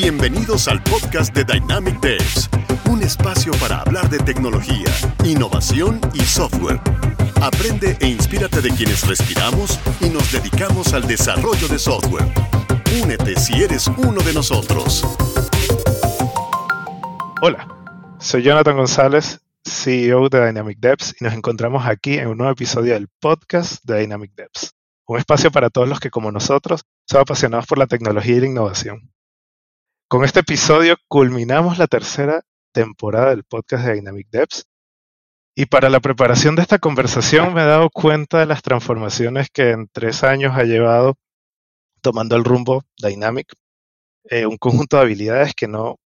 Bienvenidos al podcast de Dynamic Devs, un espacio para hablar de tecnología, innovación y software. Aprende e inspírate de quienes respiramos y nos dedicamos al desarrollo de software. Únete si eres uno de nosotros. Hola, soy Jonathan González, CEO de Dynamic Devs, y nos encontramos aquí en un nuevo episodio del podcast de Dynamic Devs, un espacio para todos los que, como nosotros, son apasionados por la tecnología y la innovación. Con este episodio culminamos la tercera temporada del podcast de Dynamic Devs. Y para la preparación de esta conversación me he dado cuenta de las transformaciones que en tres años ha llevado tomando el rumbo Dynamic, eh, un conjunto de habilidades que no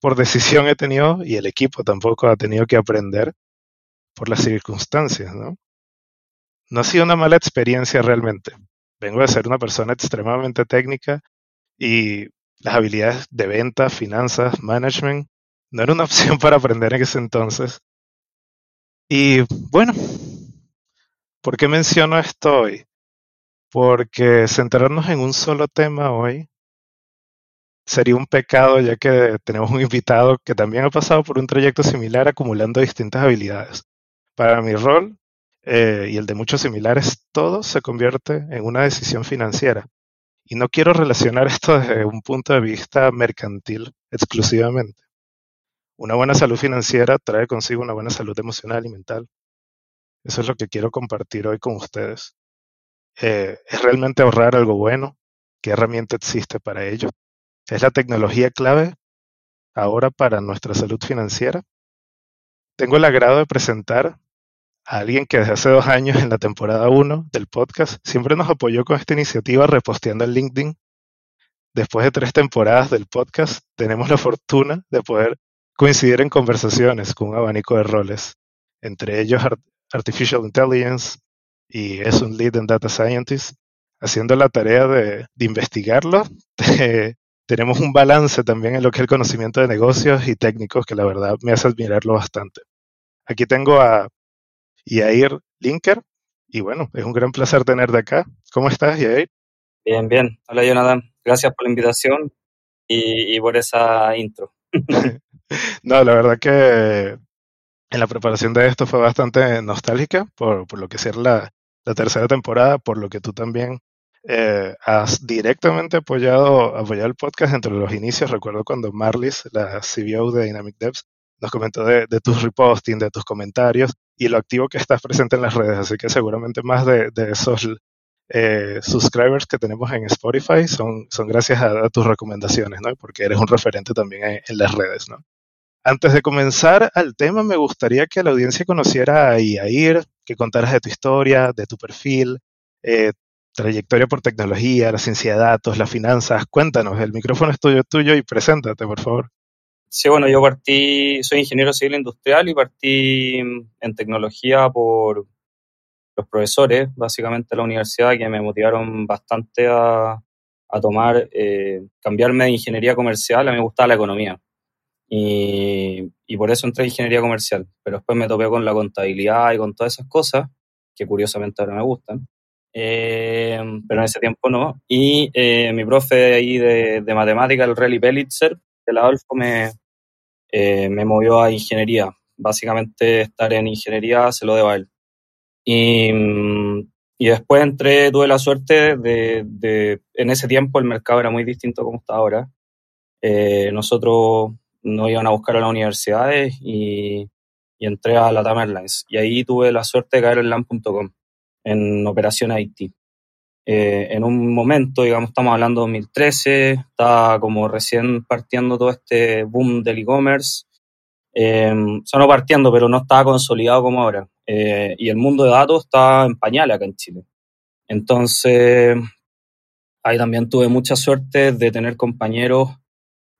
por decisión he tenido y el equipo tampoco ha tenido que aprender por las circunstancias, ¿no? No ha sido una mala experiencia realmente. Vengo de ser una persona extremadamente técnica y las habilidades de venta, finanzas, management no era una opción para aprender en ese entonces. Y bueno, ¿por qué menciono esto hoy? Porque centrarnos en un solo tema hoy sería un pecado ya que tenemos un invitado que también ha pasado por un trayecto similar acumulando distintas habilidades. Para mi rol eh, y el de muchos similares, todo se convierte en una decisión financiera. Y no quiero relacionar esto desde un punto de vista mercantil exclusivamente. Una buena salud financiera trae consigo una buena salud emocional y mental. Eso es lo que quiero compartir hoy con ustedes. Eh, ¿Es realmente ahorrar algo bueno? ¿Qué herramienta existe para ello? ¿Es la tecnología clave ahora para nuestra salud financiera? Tengo el agrado de presentar a alguien que desde hace dos años en la temporada 1 del podcast siempre nos apoyó con esta iniciativa reposteando en LinkedIn. Después de tres temporadas del podcast, tenemos la fortuna de poder coincidir en conversaciones con un abanico de roles, entre ellos Artificial Intelligence y es un Lead en Data Scientist, haciendo la tarea de, investigarlo. tenemos un balance también en lo que es el conocimiento de negocios y técnicos que la verdad me hace admirarlo bastante. Aquí tengo a Yair Linker. Y bueno, es un gran placer tenerte acá. ¿Cómo estás, Yair? Bien, bien. Hola, Jonathan. Gracias por la invitación y, por esa intro. no, la verdad que en la preparación de esto fue bastante nostálgica por, por lo que ser la, la, tercera temporada, por lo que tú también eh, has directamente apoyado, apoyado el podcast entre los inicios. Recuerdo cuando Marlis, la CBO de Dynamic Devs, nos comentó de, de tus reposting, de tus comentarios y lo activo que estás presente en las redes. Así que seguramente más de, esos eh, subscribers que tenemos en Spotify son, son gracias a, tus recomendaciones, ¿no? Porque eres un referente también en, las redes, ¿no? Antes de comenzar al tema, me gustaría que la audiencia conociera a Yair, que contaras de tu historia, de tu perfil, eh, trayectoria por tecnología, la ciencia de datos, las finanzas. Cuéntanos, el micrófono es tuyo, tuyo y preséntate, por favor. Sí, bueno, yo partí, soy ingeniero civil industrial y partí en tecnología por los profesores, básicamente de la universidad, que me motivaron bastante a, a tomar, eh, cambiarme de ingeniería comercial, a mí me gustaba la economía. Y, y, por eso entré en ingeniería comercial. Pero después me topé con la contabilidad y con todas esas cosas, que curiosamente ahora me gustan. Eh, pero en ese tiempo no. Y eh, mi profe ahí de, de matemática, el Relly Pelitzer, el Adolfo, me, eh, me movió a ingeniería. Básicamente estar en ingeniería se lo debo a él. Y, y después entré, tuve la suerte de, de, en ese tiempo el mercado era muy distinto como está ahora. Eh, nosotros nos iban a buscar a las universidades y, y entré a la Airlines. Y ahí tuve la suerte de caer en LAM.com, en operación IT. Eh, en un momento, digamos, estamos hablando de 2013, estaba como recién partiendo todo este boom del e-commerce. Eh, partiendo, pero no estaba consolidado como ahora. Eh, y el mundo de datos está en pañal acá en Chile. Entonces, ahí también tuve mucha suerte de tener compañeros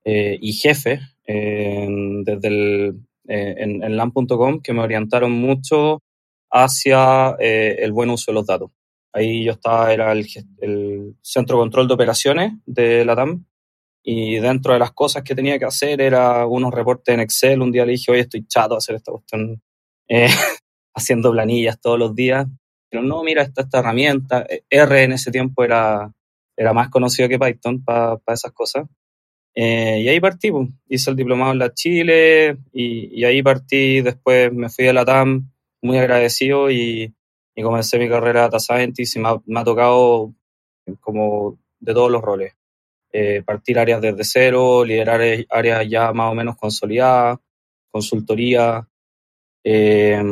eh, y jefes desde el, en, en LAN.com que me orientaron mucho hacia el buen uso de los datos. Ahí yo estaba, era el, centro de control de operaciones de la TAM y dentro de las cosas que tenía que hacer era unos reportes en Excel. Un día le dije, oye, estoy chato de hacer esta cuestión, eh, haciendo planillas todos los días. Pero no, mira, esta, esta herramienta. R en ese tiempo era, era más conocido que Python para esas cosas. y ahí partí, pues. hice el diplomado en la Chile y, ahí partí, después me fui a la TAM muy agradecido y, y comencé mi carrera Data Scientist y me ha, tocado como de todos los roles. Eh, partir áreas desde cero, liderar áreas ya más o menos consolidadas, consultoría, eh,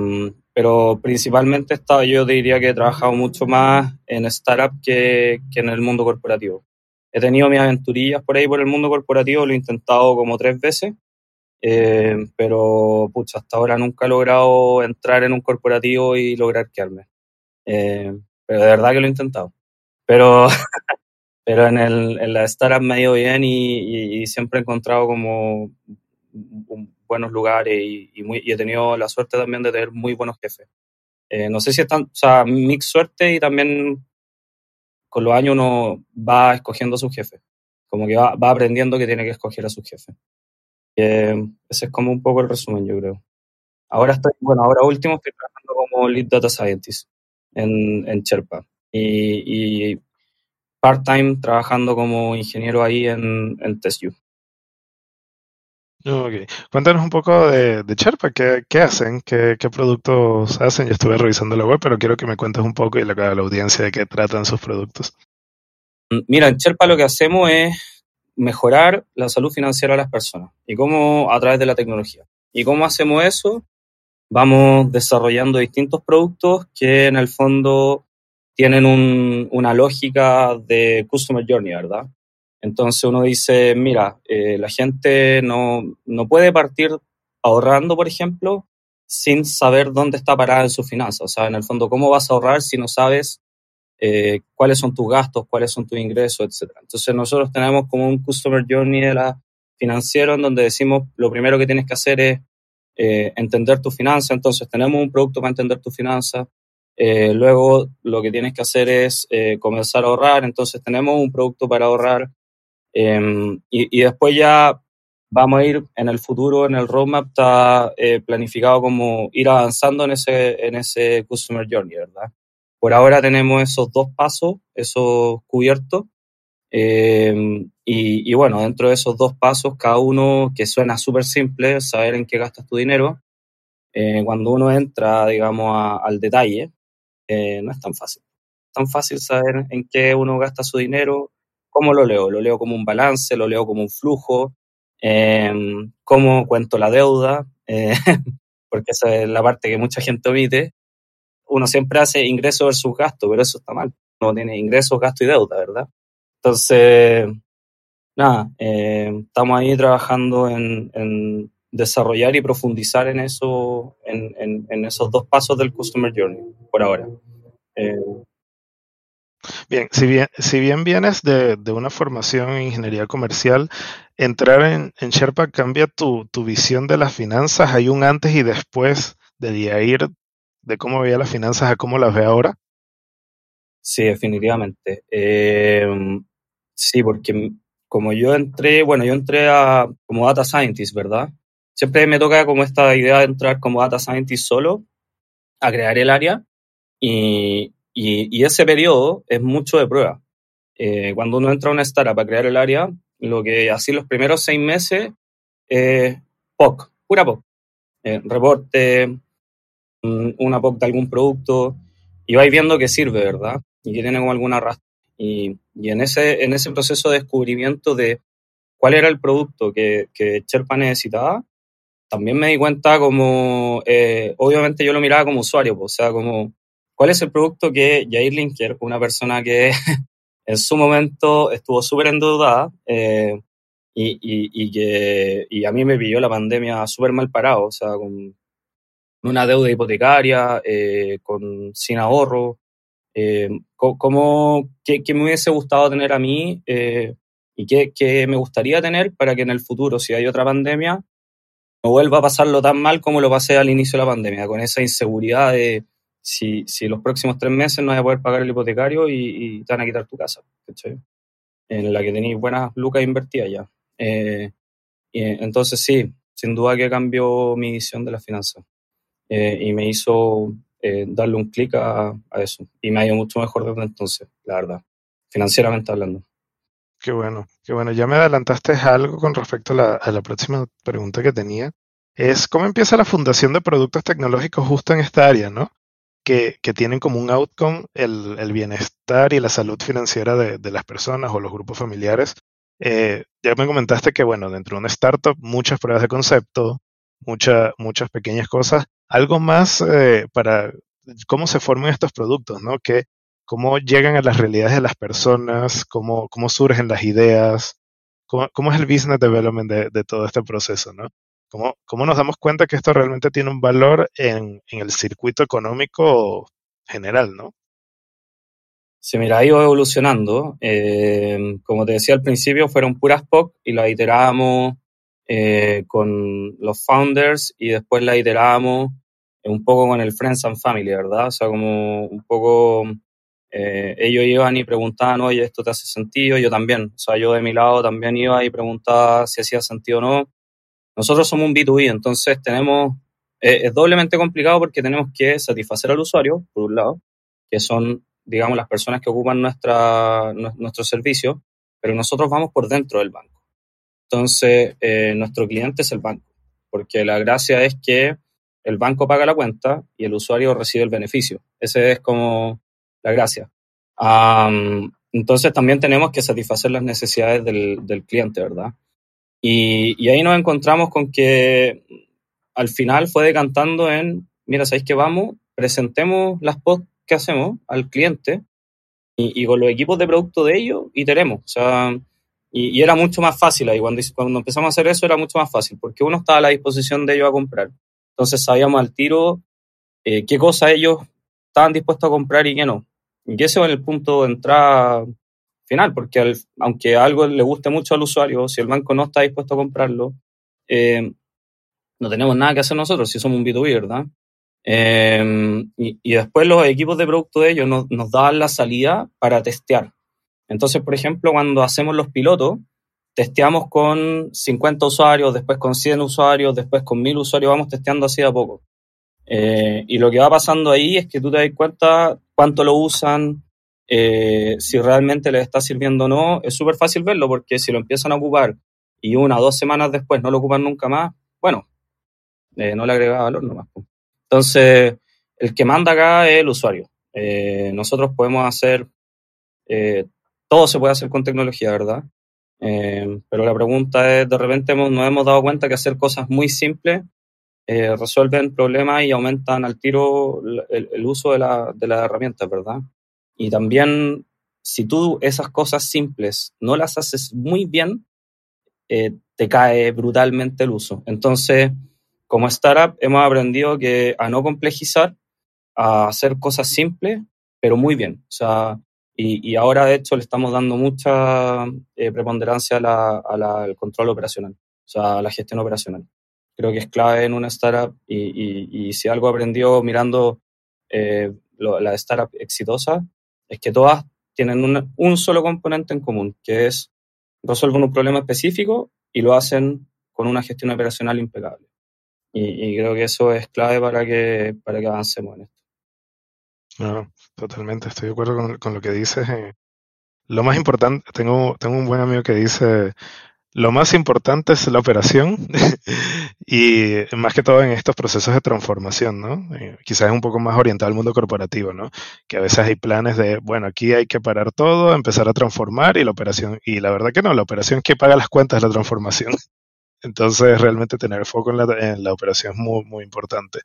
pero principalmente estaba, yo diría que he trabajado mucho más en startup que, que en el mundo corporativo. He tenido mis aventurillas por ahí por el mundo corporativo, lo he intentado como tres veces, eh, pero pucha, hasta ahora nunca he logrado entrar en un corporativo y lograr quedarme. Eh, pero de verdad que lo he intentado. Pero, pero en, el, en la startup me ha ido bien y, siempre he encontrado como buenos lugares y, muy, y he tenido la suerte también de tener muy buenos jefes. Eh, no sé si es tan, o sea, mix suerte y también con los años uno va escogiendo a su jefe. Como que va, va aprendiendo que tiene que escoger a su jefe. Eh, ese es como un poco el resumen, yo creo. Ahora estoy, bueno, ahora último estoy trabajando como Lead Data Scientist en, en Sherpa. Y, y part-time trabajando como ingeniero ahí en, en TestU. Okay. Cuéntanos un poco de, de Sherpa, ¿Qué, ¿qué, hacen? ¿Qué, ¿Qué, productos hacen? Yo estuve revisando la web, pero quiero que me cuentes un poco y le a la audiencia de qué tratan sus productos. Mm, mira, en Sherpa lo que hacemos es mejorar la salud financiera de las personas y cómo a través de la tecnología. ¿Y cómo hacemos eso? Vamos desarrollando distintos productos que en el fondo tienen un, una lógica de customer journey, ¿verdad? Entonces uno dice, mira, eh, la gente no, no puede partir ahorrando, por ejemplo, sin saber dónde está parada en su finanzas. O sea, en el fondo, ¿cómo vas a ahorrar si no sabes eh, cuáles son tus gastos, cuáles son tus ingresos, etcétera? Entonces nosotros tenemos como un customer journey de la financiero en donde decimos, lo primero que tienes que hacer es eh, entender tu finanza. Entonces tenemos un producto para entender tu finanza. luego lo que tienes que hacer es comenzar a ahorrar. Entonces tenemos un producto para ahorrar. Em, y, después ya vamos a ir en el futuro, en el roadmap está eh, planificado como ir avanzando en ese, en ese Customer Journey, ¿verdad? Por ahora tenemos esos dos pasos, esos cubiertos. Em, y, bueno, dentro de esos dos pasos, cada uno que suena súper simple, saber en qué gastas tu dinero, eh, cuando uno entra, digamos, al detalle, eh, no es tan fácil. Tan fácil saber en qué uno gasta su dinero, ¿Cómo lo leo? Lo leo como un balance, lo leo como un flujo, eh, cómo cuento la deuda, eh, porque esa es la parte que mucha gente omite. Uno siempre hace ingreso versus gasto, pero eso está mal. Uno tiene ingresos, gasto y deuda, ¿verdad? Entonces, nada, eh, estamos ahí trabajando en, desarrollar y profundizar en eso, en, en, esos dos pasos del Customer Journey, por ahora. Eh, Bien, si bien, si bien vienes de, una formación en ingeniería comercial, entrar en, Sherpa cambia tu, visión de las finanzas. ¿Hay un antes y después de ir de cómo veía las finanzas a cómo las ve ahora? Sí, definitivamente. Em, sí, porque como yo entré, bueno, yo entré a, como data scientist, ¿verdad? Siempre me toca como esta idea de entrar como data scientist solo a crear el área y, y, ese periodo es mucho de prueba. Eh, cuando uno entra a una startup para crear el área, lo que así los primeros seis meses es POC, pura POC. Eh, reporte, una POC de algún producto, y vais viendo que sirve, ¿verdad? Y que tiene como alguna arrastre. Y, y, en, ese, en ese proceso de descubrimiento de cuál era el producto que, que Sherpa necesitaba, también me di cuenta como, eh, obviamente yo lo miraba como usuario, o sea, como ¿Cuál es el producto que Jair Linker, una persona que en su momento estuvo súper endeudada eh, y, y, que y a mí me pilló la pandemia súper mal parado, o sea, con una deuda hipotecaria, eh, con, sin ahorro, eh, ¿cómo, qué, me hubiese gustado tener a mí y qué, qué, me gustaría tener para que en el futuro, si hay otra pandemia, no vuelva a pasarlo tan mal como lo pasé al inicio de la pandemia, con esa inseguridad de si, si los próximos tres meses no vas a poder pagar el hipotecario y, te van a quitar tu casa, En la que tenéis buenas lucas invertidas ya. Eh, y, entonces sí, sin duda que cambió mi visión de la finanza eh, y me hizo eh, darle un clic a, a, eso. Y me ha ido mucho mejor desde entonces, la verdad, financieramente hablando. Qué bueno, qué bueno. Ya me adelantaste algo con respecto a la, próxima pregunta que tenía. Es cómo empieza la fundación de productos tecnológicos justo en esta área, ¿no? Que, tienen como un outcome el, bienestar y la salud financiera de, las personas o los grupos familiares. Eh, ya me comentaste que, bueno, dentro de una startup, muchas pruebas de concepto, muchas muchas pequeñas cosas. Algo más eh, para cómo se forman estos productos, ¿no? Que, cómo llegan a las realidades de las personas, cómo, cómo surgen las ideas, cómo, es el business development de, todo este proceso, ¿no? ¿Cómo, ¿Cómo, nos damos cuenta que esto realmente tiene un valor en, el circuito económico general, ¿no? Sí, mira, ha ido evolucionando. Eh, como te decía al principio, fueron puras POC y la iterábamos eh, con los founders y después la iterábamos un poco con el Friends and Family, ¿verdad? O sea, como un poco eh, ellos iban y preguntaban, oye, ¿esto te hace sentido? Yo también, o sea, yo de mi lado también iba y preguntaba si hacía sentido o no. Nosotros somos un B2B, entonces tenemos, eh, es doblemente complicado porque tenemos que satisfacer al usuario, por un lado, que son, digamos, las personas que ocupan nuestra, nuestro servicio, pero nosotros vamos por dentro del banco. Entonces, eh, nuestro cliente es el banco, porque la gracia es que el banco paga la cuenta y el usuario recibe el beneficio. Ese es como la gracia. entonces también tenemos que satisfacer las necesidades del, cliente, ¿verdad? Y, ahí nos encontramos con que al final fue decantando en, mira, ¿sabéis que vamos? Presentemos las posts que hacemos al cliente y, con los equipos de producto de ellos y tenemos. O sea, y, era mucho más fácil ahí. Cuando, cuando empezamos a hacer eso era mucho más fácil porque uno estaba a la disposición de ellos a comprar. Entonces sabíamos al tiro eh, qué cosas ellos estaban dispuestos a comprar y qué no. Y ese es el punto de entrada final, porque aunque algo le guste mucho al usuario, si el banco no está dispuesto a comprarlo, eh, no tenemos nada que hacer nosotros si somos un B2B, ¿verdad? Eh, y, después los equipos de producto de ellos nos, nos dan la salida para testear. Entonces, por ejemplo, cuando hacemos los pilotos, testeamos con 50 usuarios, después con 100 usuarios, después con 1000 usuarios, vamos testeando así a poco. Eh, y lo que va pasando ahí es que tú te das cuenta cuánto lo usan, eh, si realmente les está sirviendo o no. Es súper fácil verlo porque si lo empiezan a ocupar y una o dos semanas después no lo ocupan nunca más, bueno, eh, no le agrega valor nomás. Entonces, el que manda acá es el usuario. nosotros podemos hacer, todo se puede hacer con tecnología, ¿verdad? pero la pregunta es, de repente nos hemos dado cuenta que hacer cosas muy simples eh, resuelven problemas y aumentan al tiro el, uso de, la, de las herramientas, ¿verdad? Y también, si tú esas cosas simples no las haces muy bien, eh, te cae brutalmente el uso. Entonces, como startup, hemos aprendido que a no complejizar, a hacer cosas simples, pero muy bien. O sea, y, ahora, de hecho, le estamos dando mucha eh, preponderancia al control operacional, o sea, a la gestión operacional creo que es clave en una startup y, si algo aprendió mirando eh, la startup exitosa es que todas tienen un solo componente en común, que es resuelven un problema específico y lo hacen con una gestión operacional impecable. Y, creo que eso es clave para que, para que avancemos en esto. No, totalmente, estoy de acuerdo con, lo que dices. Eh. lo más importante, tengo, tengo un buen amigo que dice, lo más importante es la operación y más que todo en estos procesos de transformación, ¿no? Eh, quizás es un poco más orientado al mundo corporativo, ¿no? Que a veces hay planes de, bueno, aquí hay que parar todo, empezar a transformar y la operación, y la verdad que no, la operación es que paga las cuentas de la transformación. Entonces, realmente tener foco en la, operación es muy, muy importante.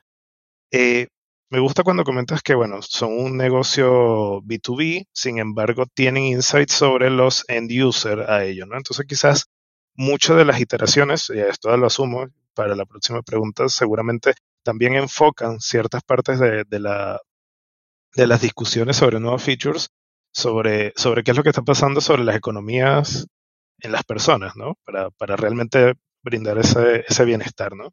Eh, me gusta cuando comentas que, bueno, son un negocio B2B, sin embargo, tienen insights sobre los end user a ello, ¿no? Entonces, quizás muchas de las iteraciones, y esto lo asumo para la próxima pregunta, seguramente también enfocan ciertas partes de, la, de las discusiones sobre nuevos features, sobre, sobre qué es lo que está pasando sobre las economías en las personas, ¿no? Para, para realmente brindar ese, ese, bienestar, ¿no?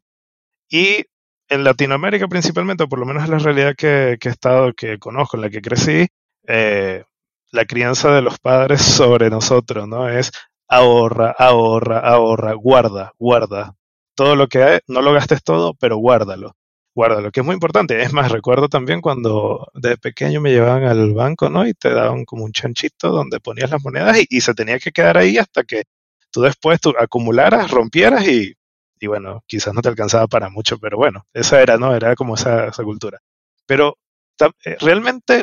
Y en Latinoamérica principalmente, o por lo menos es la realidad que, he estado, que conozco, en la que crecí, eh, la crianza de los padres sobre nosotros, ¿no? Es ahorra, ahorra, ahorra, guarda, guarda. Todo lo que hay, no lo gastes todo, pero guárdalo. guárdalo, que es muy importante. Es más, recuerdo también cuando de pequeño me llevaban al banco, ¿no? Y te daban como un chanchito donde ponías las monedas y, se tenía que quedar ahí hasta que tú después tú acumularas, rompieras y, y, bueno, quizás no te alcanzaba para mucho, pero bueno, esa era, ¿no? Era como esa, esa cultura. Pero eh, realmente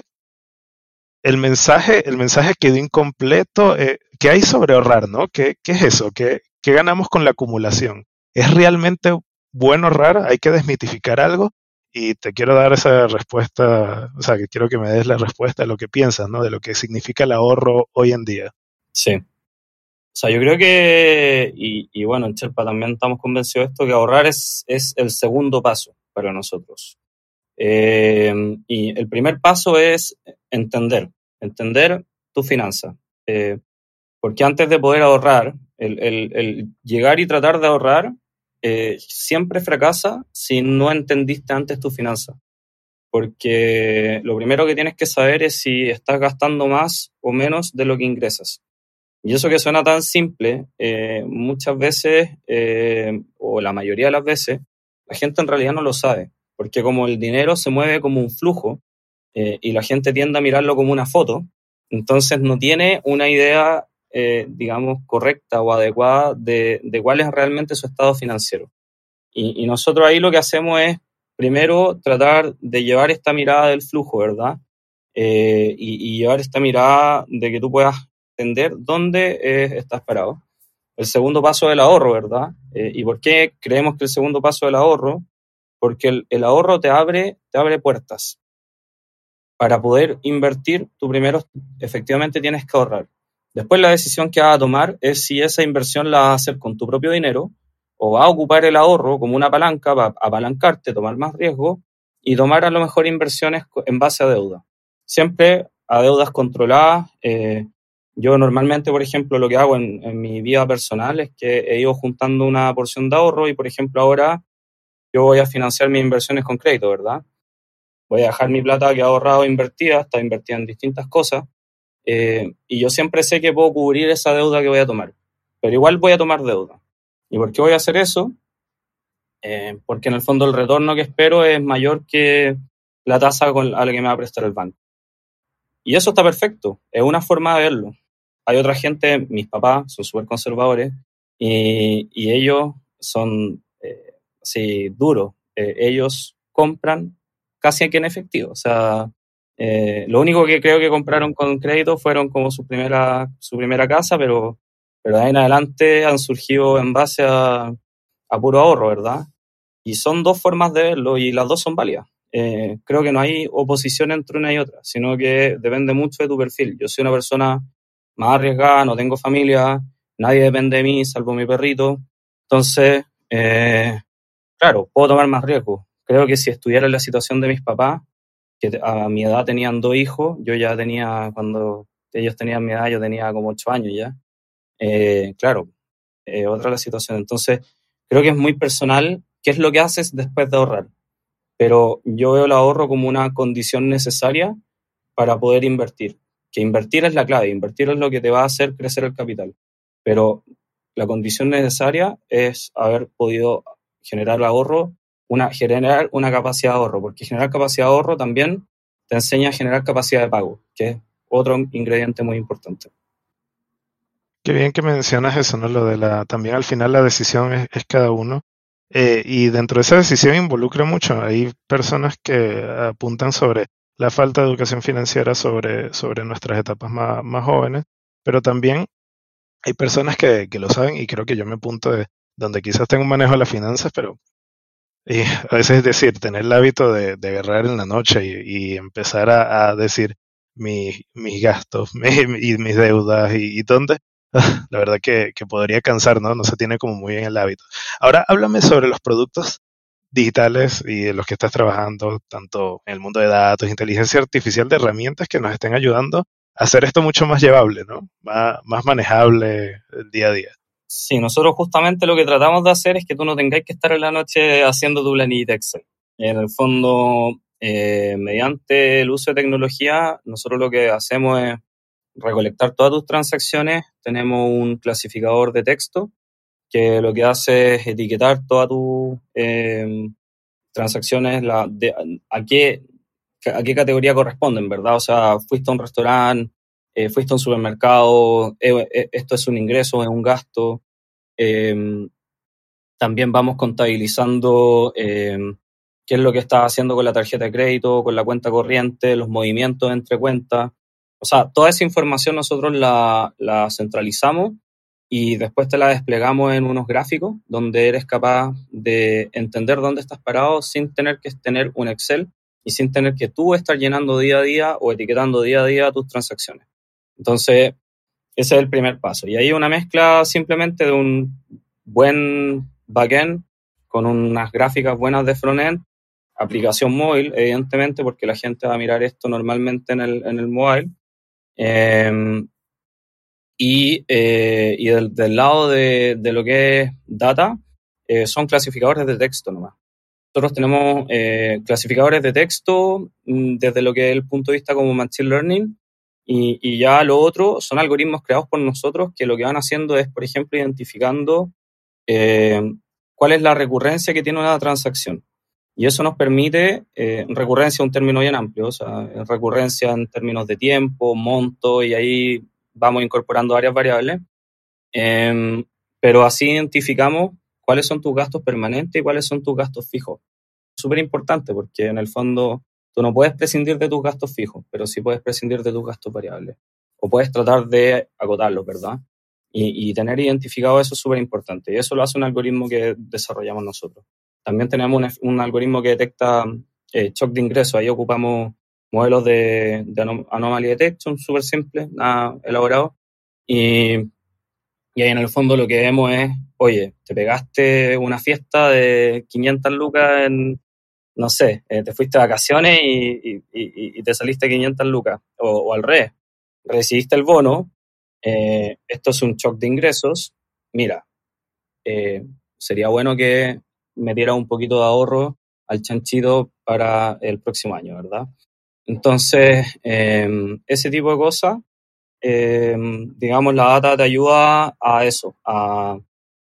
el mensaje, el mensaje quedó incompleto. Eh, ¿Qué hay sobre ahorrar, no? ¿Qué, qué es eso? ¿Qué, ¿Qué ganamos con la acumulación? ¿Es realmente bueno ahorrar? ¿Hay que desmitificar algo? Y te quiero dar esa respuesta, o sea, que quiero que me des la respuesta de lo que piensas, ¿no? De lo que significa el ahorro hoy en día. Sí. O sea, yo creo que, y, y bueno, en Cherpa también estamos convencidos de esto, que ahorrar es, es el segundo paso para nosotros. Eh, y el primer paso es entender, entender tu finanza. Eh, porque antes de poder ahorrar, el, el, llegar y tratar de ahorrar eh, siempre fracasa si no entendiste antes tu finanza. Porque lo primero que tienes que saber es si estás gastando más o menos de lo que ingresas. Y eso que suena tan simple, muchas veces, o la mayoría de las veces, la gente en realidad no lo sabe porque como el dinero se mueve como un flujo eh, y la gente tiende a mirarlo como una foto, entonces no tiene una idea, eh, digamos, correcta o adecuada de, cuál es realmente su estado financiero. Y, nosotros ahí lo que hacemos es, primero, tratar de llevar esta mirada del flujo, ¿verdad? Eh, y, llevar esta mirada de que tú puedas entender dónde estás parado. El segundo paso del ahorro, ¿verdad? ¿Y por qué creemos que el segundo paso del ahorro porque el, ahorro te abre, te abre puertas. Para poder invertir, tú primero efectivamente tienes que ahorrar. Después la decisión que vas a tomar es si esa inversión la vas a hacer con tu propio dinero o vas a ocupar el ahorro como una palanca para apalancarte, tomar más riesgo y tomar a lo mejor inversiones en base a deuda. Siempre a deudas controladas. Eh, yo normalmente, por ejemplo, lo que hago en, mi vida personal es que he ido juntando una porción de ahorro y, por ejemplo, ahora yo voy a financiar mis inversiones con crédito, ¿verdad? Voy a dejar mi plata que he ahorrado invertida, está invertida en distintas cosas, eh, y yo siempre sé que puedo cubrir esa deuda que voy a tomar, pero igual voy a tomar deuda. ¿Y por qué voy a hacer eso? Eh, porque en el fondo el retorno que espero es mayor que la tasa con, a la que me va a prestar el banco. Y eso está perfecto, es una forma de verlo. Hay otra gente, mis papás son súper conservadores y, ellos son sí, duro. Eh, ellos compran casi que en efectivo. O sea, eh, lo único que creo que compraron con crédito fueron como su primera, su primera casa, pero, pero de ahí en adelante han surgido en base a, a puro ahorro, ¿verdad? Y son dos formas de verlo y las dos son válidas. Eh, creo que no hay oposición entre una y otra, sino que depende mucho de tu perfil. Yo soy una persona más arriesgada, no tengo familia, nadie depende de mí, salvo mi perrito. Entonces, eh, claro, puedo tomar más riesgo. Creo que si estuviera en la situación de mis papás, que a mi edad tenían dos hijos, yo ya tenía, cuando ellos tenían mi edad, yo tenía como ocho años ya. Eh, claro, otra la situación. Entonces, creo que es muy personal qué es lo que haces después de ahorrar. Pero yo veo el ahorro como una condición necesaria para poder invertir. Que invertir es la clave, invertir es lo que te va a hacer crecer el capital. Pero la condición necesaria es haber podido generar ahorro, una, generar una capacidad de ahorro, porque generar capacidad de ahorro también te enseña a generar capacidad de pago, que es otro ingrediente muy importante. Qué bien que mencionas eso, ¿no? Lo de la, también al final la decisión es, cada uno. Eh, y dentro de esa decisión involucra mucho. Hay personas que apuntan sobre la falta de educación financiera sobre, sobre nuestras etapas más, más jóvenes, pero también hay personas que, que, lo saben y creo que yo me apunto de donde quizás tengo un manejo de las finanzas, pero y a veces es decir, tener el hábito de, de agarrar en la noche y, empezar a, decir mis gastos y mis deudas y, dónde, la verdad que, que, podría cansar, ¿no? No se tiene como muy bien el hábito. Ahora, háblame sobre los productos digitales y de los que estás trabajando, tanto en el mundo de datos, inteligencia artificial, de herramientas que nos estén ayudando a hacer esto mucho más llevable, ¿no? Más, manejable el día a día. Sí, nosotros justamente lo que tratamos de hacer es que tú no tengáis que estar en la noche haciendo tu planilla Excel. En el fondo, eh, mediante el uso de tecnología, nosotros lo que hacemos es recolectar todas tus transacciones. Tenemos un clasificador de texto que lo que hace es etiquetar todas tus eh, transacciones, la, a, qué, a qué categoría corresponden, ¿verdad? O sea, fuiste a un restaurante, eh, fuiste a un supermercado, eh, esto es un ingreso, es un gasto. Em, también vamos contabilizando em, qué es lo que estás haciendo con la tarjeta de crédito, con la cuenta corriente, los movimientos entre cuentas. O sea, toda esa información nosotros la centralizamos y después te la desplegamos en unos gráficos donde eres capaz de entender dónde estás parado sin tener que tener un Excel y sin tener que tú estar llenando día a día o etiquetando día a día tus transacciones. Entonces, ese es el primer paso. Y ahí una mezcla simplemente de un buen backend con unas gráficas buenas de frontend, aplicación móvil, evidentemente, porque la gente va a mirar esto normalmente en el, en el mobile. Eh, y, eh, y del, del, lado de, de, lo que es data, eh, son clasificadores de texto nomás. Nosotros tenemos eh, clasificadores de texto mm, desde lo que es el punto de vista como Machine Learning y, y, ya lo otro son algoritmos creados por nosotros que lo que van haciendo es, por ejemplo, identificando eh, cuál es la recurrencia que tiene una transacción. Y eso nos permite, eh, recurrencia un término bien amplio, o sea, recurrencia en términos de tiempo, monto, y ahí vamos incorporando varias variables, eh, pero así identificamos cuáles son tus gastos permanentes y cuáles son tus gastos fijos. Súper importante porque en el fondo tú no puedes prescindir de tus gastos fijos, pero sí puedes prescindir de tus gastos variables. O puedes tratar de agotarlos, ¿verdad? Y, y tener identificado eso es súper importante. Y eso lo hace un algoritmo que desarrollamos nosotros. También tenemos un, un algoritmo que detecta eh, shock de ingreso. Ahí ocupamos modelos de, de anom anomaly detection, súper simples, nada elaborado. Y, y ahí en el fondo lo que vemos es, oye, te pegaste una fiesta de 500 lucas en, no sé, eh, te fuiste de vacaciones y, y, y, te saliste 500 lucas, o, o al revés, recibiste el bono, eh, esto es un shock de ingresos, mira, eh, sería bueno que metiera un poquito de ahorro al chanchito para el próximo año, ¿verdad? Entonces, eh, ese tipo de cosas, eh, digamos, la data te ayuda a eso, a,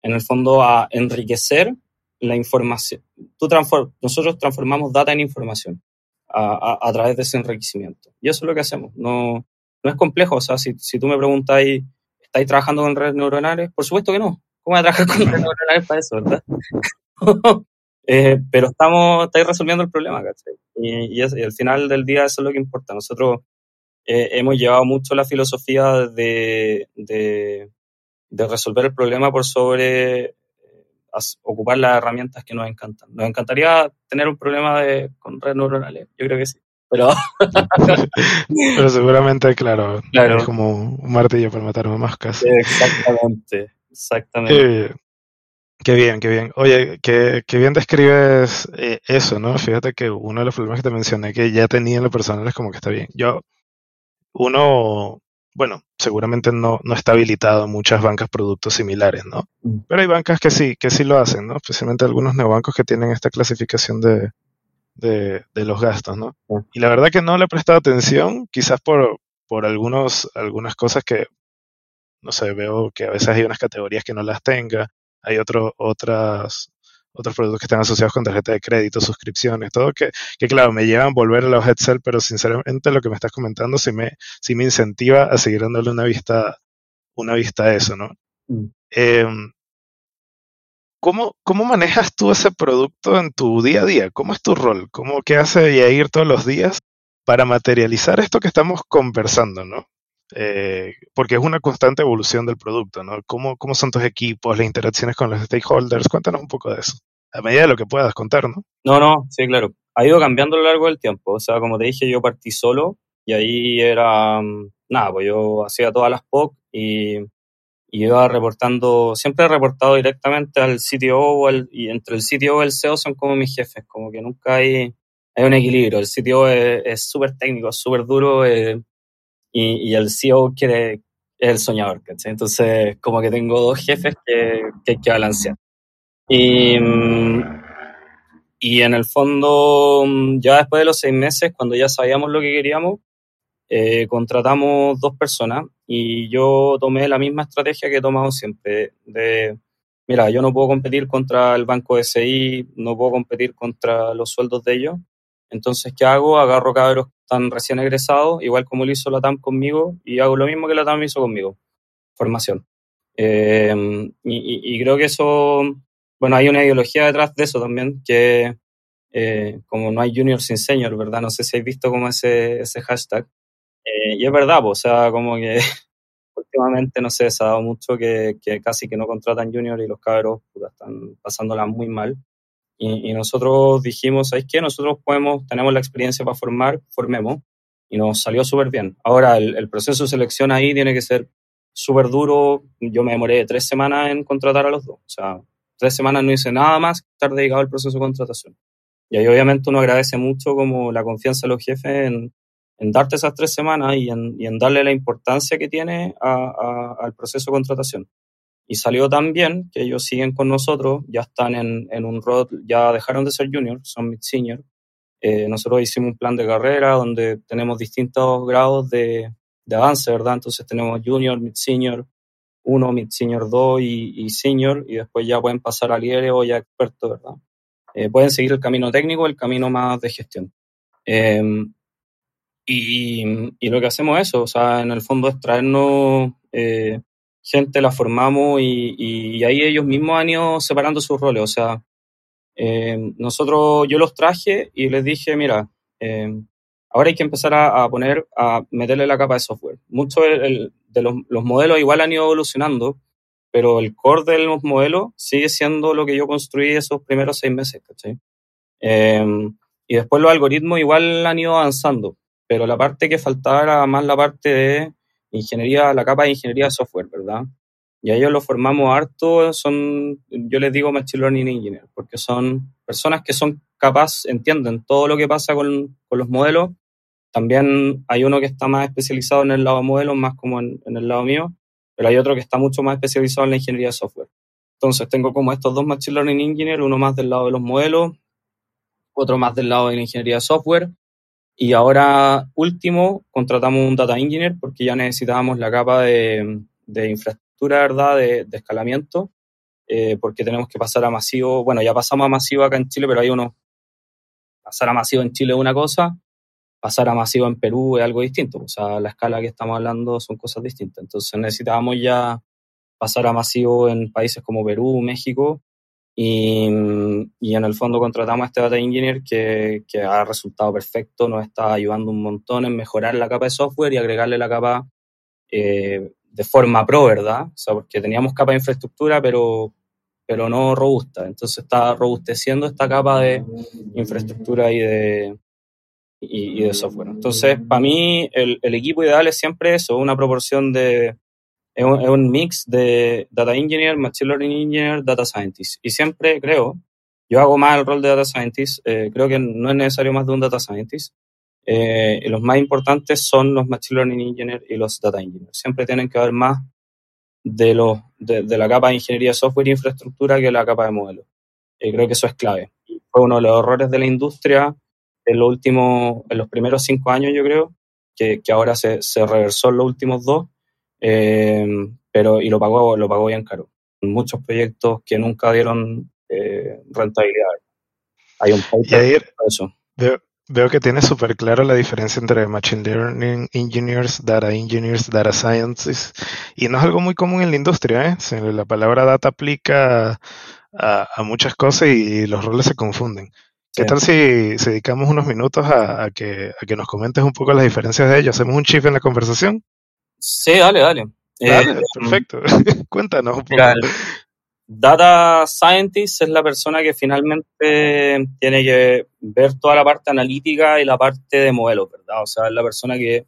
en el fondo, a enriquecer la información. Tú transform, nosotros transformamos data en información a, través de ese enriquecimiento. Y eso es lo que hacemos. No, no es complejo. O sea, si, si tú me preguntáis, ¿estáis trabajando con redes neuronales? Por supuesto que no. ¿Cómo voy a trabajar con redes neuronales para eso, verdad? Eh, pero estamos, estáis resolviendo el problema, ¿cachai? Y, y, es, y, al final del día eso es lo que importa. Nosotros eh, hemos llevado mucho la filosofía de, de, de, resolver el problema por sobre eh, ocupar las herramientas que nos encantan. Nos encantaría tener un problema de, con redes neuronales, yo creo que sí. Pero, pero seguramente, claro, claro, es como un martillo para matar moscas. Exactamente, exactamente. Eh, Qué bien, qué bien. Oye, qué, qué bien describes eh, eso, ¿no? Fíjate que uno de los problemas que te mencioné que ya tenía en lo personal es como que está bien. Yo, uno, bueno, seguramente no, no está habilitado en muchas bancas productos similares, ¿no? Mm. Pero hay bancas que sí, que sí lo hacen, ¿no? Especialmente algunos neobancos que tienen esta clasificación de, de, de los gastos, ¿no? Y la verdad que no le he prestado atención, quizás por, por algunos, algunas cosas que, no sé, veo que a veces hay unas categorías que no las tenga hay otro, otras, otros productos que están asociados con tarjeta de crédito, suscripciones, todo que, que claro, me llevan a volver a los Excel, pero sinceramente lo que me estás comentando sí me, sí me incentiva a seguir dándole una vista, una vista a eso, ¿no? Mm. Eh, ¿cómo, ¿Cómo manejas tú ese producto en tu día a día? ¿Cómo es tu rol? ¿Cómo qué hace Yair todos los días para materializar esto que estamos conversando, ¿no? Eh, porque es una constante evolución del producto, ¿no? ¿Cómo, ¿Cómo son tus equipos, las interacciones con los stakeholders? Cuéntanos un poco de eso, a medida de lo que puedas contar, ¿no? No, no, sí, claro. Ha ido cambiando a lo largo del tiempo. O sea, como te dije, yo partí solo y ahí era, mm, nada, pues yo hacía todas las POC y, y iba reportando, siempre he reportado directamente al CTO o al, y entre el CTO y el CEO son como mis jefes, como que nunca hay, hay un equilibrio. El CTO es súper técnico, súper duro. Eh, y, y el CEO quiere, es el soñador, ¿cachai? Entonces, como que tengo dos jefes que, que hay que balancear. Y, y en el fondo, ya después de los seis meses, cuando ya sabíamos lo que queríamos, eh, contratamos dos personas y yo tomé la misma estrategia que he tomado siempre, de mira, yo no puedo competir contra el banco SI, no puedo competir contra los sueldos de ellos. Entonces, ¿qué hago? Agarro cabros están recién egresados, igual como lo hizo la TAM conmigo, y hago lo mismo que la TAM hizo conmigo, formación. Eh, y, creo que eso, bueno, hay una ideología detrás de eso también, que eh, como no hay junior sin senior, ¿verdad? No sé si habéis visto como ese, ese hashtag. Eh, y es verdad, o sea, como que últimamente, no sé, se ha dado mucho que, que casi que no contratan junior y los cabros están pasándola muy mal. Y, y nosotros dijimos, ¿sabes qué? Nosotros podemos, tenemos la experiencia para formar, formemos. Y nos salió súper bien. Ahora, el, el, proceso de selección ahí tiene que ser súper duro. Yo me demoré tres semanas en contratar a los dos. O sea, tres semanas no hice nada más que estar dedicado al proceso de contratación. Y ahí obviamente uno agradece mucho como la confianza de los jefes en, en darte esas tres semanas y en, y en darle la importancia que tiene a, a, al proceso de contratación. Y salió tan bien que ellos siguen con nosotros, ya están en, en un rol, ya dejaron de ser junior, son mid senior. Eh, nosotros hicimos un plan de carrera donde tenemos distintos grados de, de avance, ¿verdad? Entonces tenemos junior, mid senior, 1, mid senior 2 y, y, senior, y después ya pueden pasar a líder o ya experto, ¿verdad? Eh, pueden seguir el camino técnico, el camino más de gestión. Eh, y, y, lo que hacemos es eso, o sea, en el fondo es traernos eh, gente, la formamos y, ahí ellos mismos han ido separando sus roles. O sea, eh, nosotros, yo los traje y les dije, mira, eh, ahora hay que empezar a, poner, a meterle la capa de software. Muchos de los, los, modelos igual han ido evolucionando, pero el core de los modelos sigue siendo lo que yo construí esos primeros seis meses, ¿cachai? Eh, y después los algoritmos igual han ido avanzando, pero la parte que faltaba era más la parte de ingeniería, la capa de ingeniería de software, ¿verdad? Y a ellos los formamos harto, son, yo les digo Machine Learning Engineer, porque son personas que son capaces, entienden todo lo que pasa con, con, los modelos. También hay uno que está más especializado en el lado de modelos, más como en, en, el lado mío, pero hay otro que está mucho más especializado en la ingeniería de software. Entonces tengo como estos dos Machine Learning Engineer, uno más del lado de los modelos, otro más del lado de la ingeniería de software, y ahora, último, contratamos un data engineer porque ya necesitábamos la capa de, infraestructura, ¿verdad? De, escalamiento, eh, porque tenemos que pasar a masivo. Bueno, ya pasamos a masivo acá en Chile, pero hay uno. Pasar a masivo en Chile es una cosa, pasar a masivo en Perú es algo distinto. O sea, la escala que estamos hablando son cosas distintas. Entonces necesitábamos ya pasar a masivo en países como Perú, México, y, y, en el fondo contratamos a este data engineer que, que, ha resultado perfecto, nos está ayudando un montón en mejorar la capa de software y agregarle la capa eh, de forma pro, ¿verdad? O sea, porque teníamos capa de infraestructura, pero, pero no robusta. Entonces está robusteciendo esta capa de infraestructura y de, y, y de software. Entonces, para mí, el, el, equipo ideal es siempre eso, una proporción de es un, es un, mix de data engineer, machine learning engineer, data scientist. Y siempre creo, yo hago más el rol de data scientist, eh, creo que no es necesario más de un data scientist. Eh, los más importantes son los machine learning engineer y los data engineers. Siempre tienen que haber más de, los, de, de la capa de ingeniería software e infraestructura que la capa de modelo. Eh, creo que eso es clave. Y fue uno de los errores de la industria en los últimos, en los primeros cinco años, yo creo, que, que ahora se, se reversó en los últimos dos eh, pero, y lo pagó, lo pagó bien caro. Muchos proyectos que nunca dieron eh, rentabilidad. Hay un paper eso. Veo, veo, que tiene súper claro la diferencia entre Machine Learning Engineers, Data Engineers, Data Scientists, y no es algo muy común en la industria, ¿eh? La palabra data aplica a, a muchas cosas y los roles se confunden. ¿Qué sí. tal si, si, dedicamos unos minutos a, a, que, a que nos comentes un poco las diferencias de ellos? ¿Hacemos un chip en la conversación? Sí, dale, dale. Dale, eh, perfecto. Cuéntanos un poco. Mira, data Scientist es la persona que finalmente tiene que ver toda la parte analítica y la parte de modelos, ¿verdad? O sea, es la persona que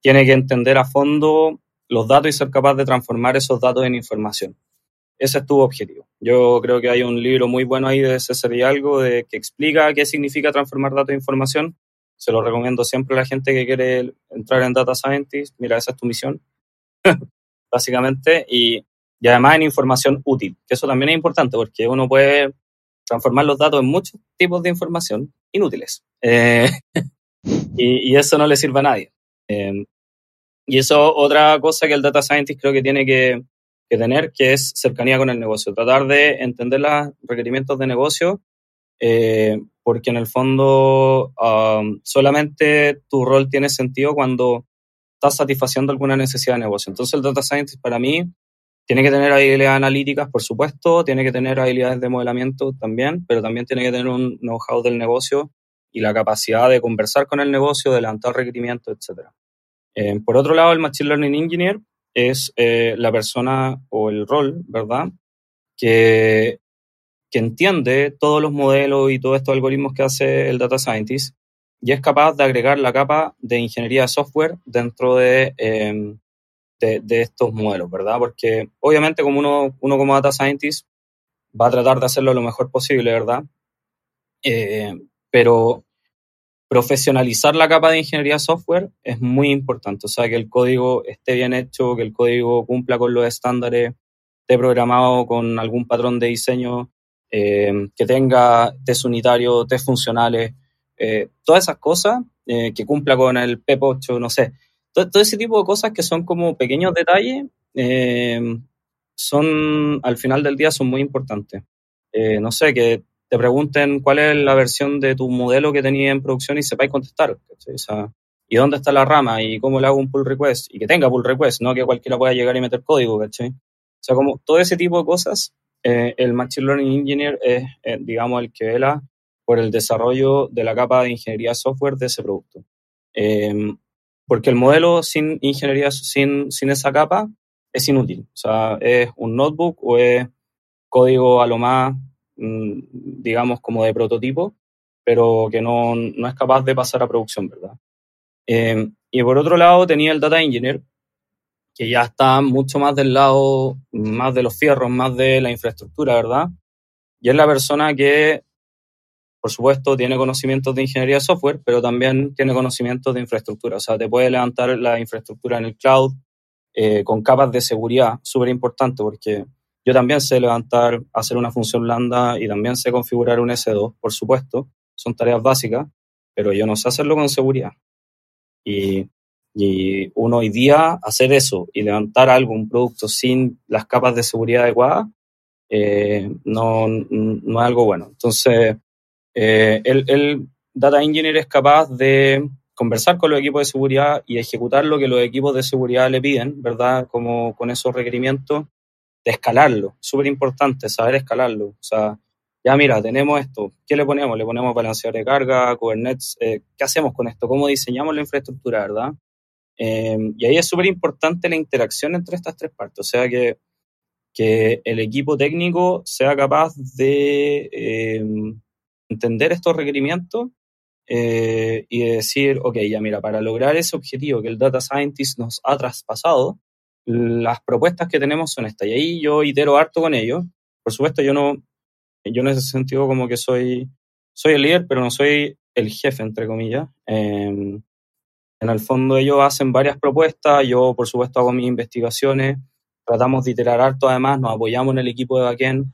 tiene que entender a fondo los datos y ser capaz de transformar esos datos en información. Ese es tu objetivo. Yo creo que hay un libro muy bueno ahí de César y algo de, que explica qué significa transformar datos en información se lo recomiendo siempre a la gente que quiere entrar en Data Scientist. Mira, esa es tu misión, básicamente. Y, y, además en información útil, que eso también es importante porque uno puede transformar los datos en muchos tipos de información inútiles. Eh, y, eso no le sirve a nadie. Eh, y eso otra cosa que el Data Scientist creo que tiene que, que tener, que es cercanía con el negocio. Tratar de entender los requerimientos de negocio, eh, porque en el fondo um, solamente tu rol tiene sentido cuando estás satisfaciendo alguna necesidad de negocio. Entonces el data scientist para mí tiene que tener habilidades analíticas, por supuesto, tiene que tener habilidades de modelamiento también, pero también tiene que tener un know-how del negocio y la capacidad de conversar con el negocio, de levantar requerimientos, etc. Eh, por otro lado, el Machine Learning Engineer es eh, la persona o el rol, ¿verdad? Que, que entiende todos los modelos y todos estos algoritmos que hace el Data Scientist y es capaz de agregar la capa de ingeniería de software dentro de, em, de, estos modelos, ¿verdad? Porque obviamente como uno, uno como Data Scientist va a tratar de hacerlo lo mejor posible, ¿verdad? Eh, pero profesionalizar la capa de ingeniería software es muy importante, o sea, que el código esté bien hecho, que el código cumpla con los estándares, esté programado con algún patrón de diseño, eh, que tenga test unitarios, test funcionales, eh, todas esas cosas, eh, que cumpla con el PEP 8, no sé, todo, todo, ese tipo de cosas que son como pequeños detalles, son, al final del día, son muy importantes. no sé, que te pregunten cuál es la versión de tu modelo que tenías en producción y sepáis contestar. O sea, ¿Y dónde está la rama? ¿Y cómo le hago un pull request? Y que tenga pull request, no que cualquiera pueda llegar y meter código, ¿cachai? O sea, como todo ese tipo de cosas, eh, el Machine Learning Engineer es, eh, digamos, el que vela por el desarrollo de la capa de ingeniería software de ese producto. Em, porque el modelo sin ingeniería, sin, sin esa capa, es inútil. O sea, es un notebook o es código a lo más Mm, digamos, como de prototipo, pero que no, no es capaz de pasar a producción, ¿verdad? Eh, y por otro lado tenía el Data Engineer, que ya está mucho más del lado, más de los fierros, más de la infraestructura, ¿verdad? Y es la persona que, por supuesto, tiene conocimientos de ingeniería de software, pero también tiene conocimientos de infraestructura. O sea, te puede levantar la infraestructura en el cloud eh, con capas de seguridad, súper importante, porque yo también sé levantar, hacer una función lambda y también sé configurar un S2, por supuesto. Son tareas básicas, pero yo no sé hacerlo con seguridad. Y, y uno hoy día hacer eso y levantar algo, un producto sin las capas de seguridad adecuadas, eh, no, no es algo bueno. Entonces, eh, el, Data Engineer es capaz de conversar con los equipos de seguridad y ejecutar lo que los equipos de seguridad le piden, ¿verdad? Como con esos requerimientos de escalarlo, súper importante saber escalarlo. O sea, ya mira, tenemos esto, ¿qué le ponemos? Le ponemos balanceador de carga, Kubernetes, eh, ¿qué hacemos con esto? ¿Cómo diseñamos la infraestructura, verdad? Eh, y ahí es súper importante la interacción entre estas tres partes, o sea que, que el equipo técnico sea capaz de eh, entender estos requerimientos y decir, ok, ya mira, para lograr ese objetivo que el Data Scientist nos ha traspasado, las propuestas que tenemos son estas. Y ahí yo itero harto con ellos. Por supuesto, yo no, yo en ese sentido como que soy, soy el líder, pero no soy el jefe, entre comillas. Em, en el fondo ellos hacen varias propuestas, yo por supuesto hago mis investigaciones, tratamos de iterar harto además, nos apoyamos en el equipo de backend.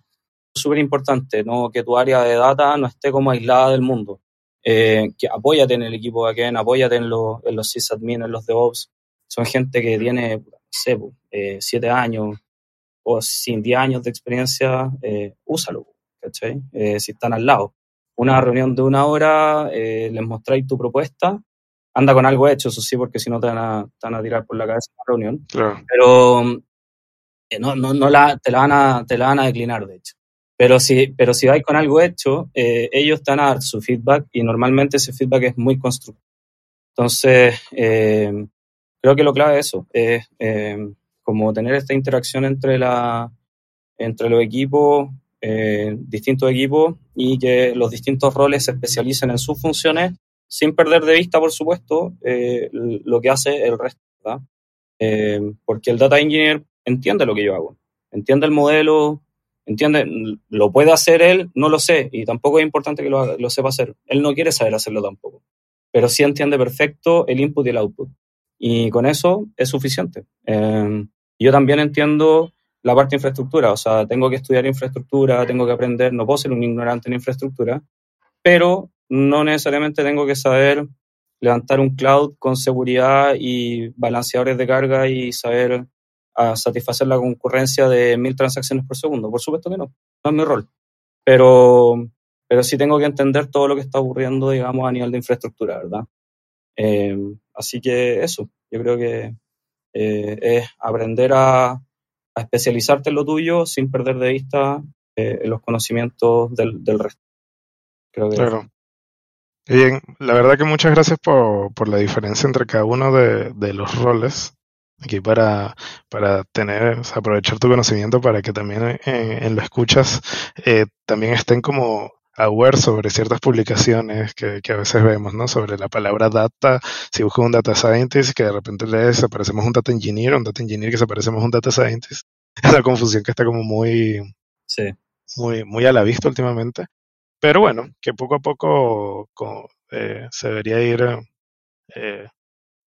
Súper importante, ¿no? que tu área de data no esté como aislada del mundo. Eh, que apóyate en el equipo de backend, apóyate en, los, en los sysadmin, en los DevOps. Son gente que tiene sé, eh, siete años o sin diez años de experiencia, eh, úsalo, ¿cachai? Eh, si están al lado. Una reunión de una hora, eh, les mostráis tu propuesta, anda con algo hecho, eso sí, porque si no te van a, te van a tirar por la cabeza la reunión. Claro. Pero no, no, no la, te, la van a, te la van a declinar, de hecho. Pero si, pero si vais con algo hecho, ellos te van a dar su feedback y normalmente ese feedback es muy constructivo. Entonces, eh, creo que lo clave es eso, es eh, como tener esta interacción entre, la, entre los equipos, eh, distintos equipos, y que los distintos roles se especialicen en sus funciones, sin perder de vista, por supuesto, eh, lo que hace el resto, ¿verdad? porque el data engineer entiende lo que yo hago, entiende el modelo, entiende, lo puede hacer él, no lo sé, y tampoco es importante que lo, lo sepa hacer. Él no quiere saber hacerlo tampoco, pero sí entiende perfecto el input y el output. Y con eso es suficiente. Eh, yo también entiendo la parte de infraestructura, o sea, tengo que estudiar infraestructura, tengo que aprender, no puedo ser un ignorante en infraestructura, pero no necesariamente tengo que saber levantar un cloud con seguridad y balanceadores de carga y saber a satisfacer la concurrencia de mil transacciones por segundo. Por supuesto que no, no es mi rol. Pero, pero sí tengo que entender todo lo que está ocurriendo, digamos, a nivel de infraestructura, ¿verdad? Eh, así que eso, yo creo que eh, es aprender a, a, especializarte en lo tuyo sin perder de vista eh, los conocimientos del, del resto. Creo que claro. Bien, la verdad que muchas gracias por, por la diferencia entre cada uno de, de los roles aquí para, para tener, aprovechar tu conocimiento para que también en, en lo escuchas eh, también estén como aware sobre ciertas publicaciones que, que, a veces vemos, ¿no? Sobre la palabra data, si busco un data scientist, que de repente lees, aparecemos un data engineer, un data engineer que se aparecemos un data scientist. Es una confusión que está como muy, sí. muy, muy a la vista últimamente. Pero bueno, que poco a poco con, eh, se debería ir eh,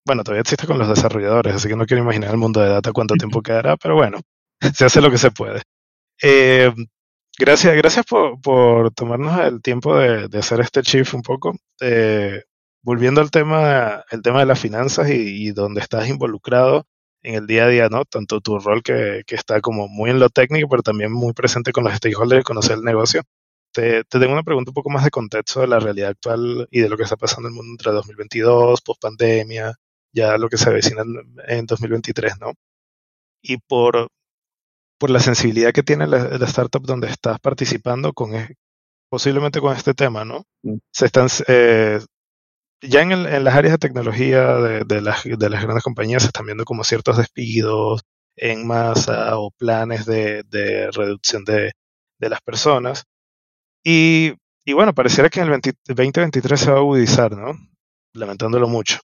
bueno, todavía existe con los desarrolladores, así que no quiero imaginar el mundo de data cuánto tiempo quedará, pero bueno, se hace lo que se puede. Eh, gracias gracias por, por, tomarnos el tiempo de, de, hacer este chief un poco. Eh, volviendo al tema, el tema de las finanzas y, y, donde estás involucrado en el día a día, ¿no? Tanto tu rol que, que está como muy en lo técnico, pero también muy presente con los stakeholders y conocer el negocio. Te, te, tengo una pregunta un poco más de contexto de la realidad actual y de lo que está pasando en el mundo entre 2022, post pandemia, ya lo que se avecina en 2023, ¿no? Y por, por la sensibilidad que tiene la, la startup donde estás participando con posiblemente con este tema, ¿no? Mm. Se están eh, ya en, el, en, las áreas de tecnología de, de, las, de las grandes compañías se están viendo como ciertos despidos en masa o planes de, de reducción de, de, las personas. Y, bueno, pareciera que en el 20, 2023 se va a agudizar, ¿no? Lamentándolo mucho.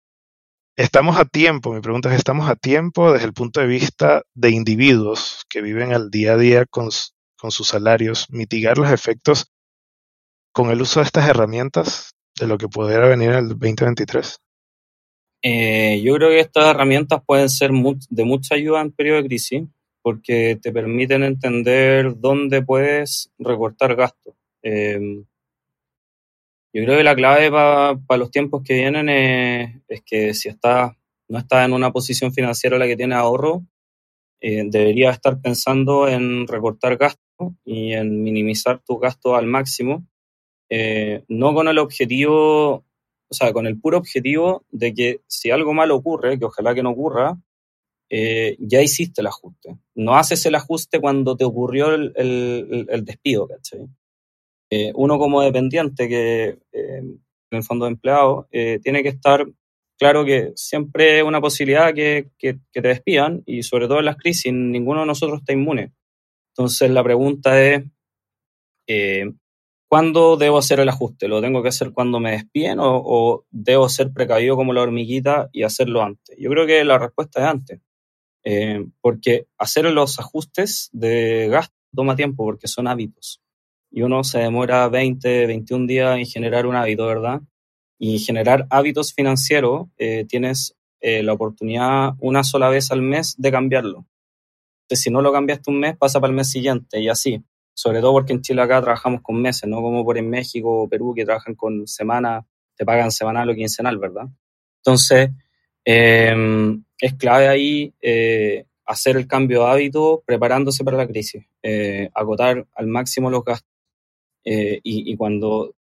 Estamos a tiempo, mi pregunta es, ¿estamos a tiempo desde el punto de vista de individuos que viven al día a día con, con sus salarios, mitigar los efectos con el uso de estas herramientas de lo que pudiera venir en el 2023? Eh, yo creo que estas herramientas pueden ser de mucha ayuda en periodo de crisis porque te permiten entender dónde puedes recortar gastos. Eh, yo creo que la clave para pa los tiempos que vienen es, que si estás, no estás en una posición financiera la que tienes ahorro, eh, deberías estar pensando en recortar gastos y en minimizar tus gastos al máximo, eh, no con el objetivo, o sea, con el puro objetivo de que si algo malo ocurre, que ojalá que no ocurra, eh, ya hiciste el ajuste. No haces el ajuste cuando te ocurrió el, el, el despido, ¿cachai? Eh, uno como dependiente que eh, en el fondo de empleado eh, tiene que estar claro que siempre es una posibilidad que, que, te despidan y sobre todo en las crisis ninguno de nosotros está inmune. Entonces la pregunta es, ¿cuándo debo hacer el ajuste? ¿Lo tengo que hacer cuando me despiden o, debo ser precavido como la hormiguita y hacerlo antes? Yo creo que la respuesta es antes, porque hacer los ajustes de gasto toma tiempo porque son hábitos y uno se demora 20, 21 días en generar un hábito, ¿verdad? Y generar hábitos financieros, eh, tienes eh, la oportunidad una sola vez al mes de cambiarlo. Entonces, si no lo cambiaste un mes, pasa para el mes siguiente y así. Sobre todo porque en Chile acá trabajamos con meses, no como por en México o Perú que trabajan con semana, te pagan semanal o quincenal, ¿verdad? Entonces, eh, es clave ahí eh, hacer el cambio de hábito preparándose para la crisis, eh, agotar al máximo los gastos eh, y, cuando,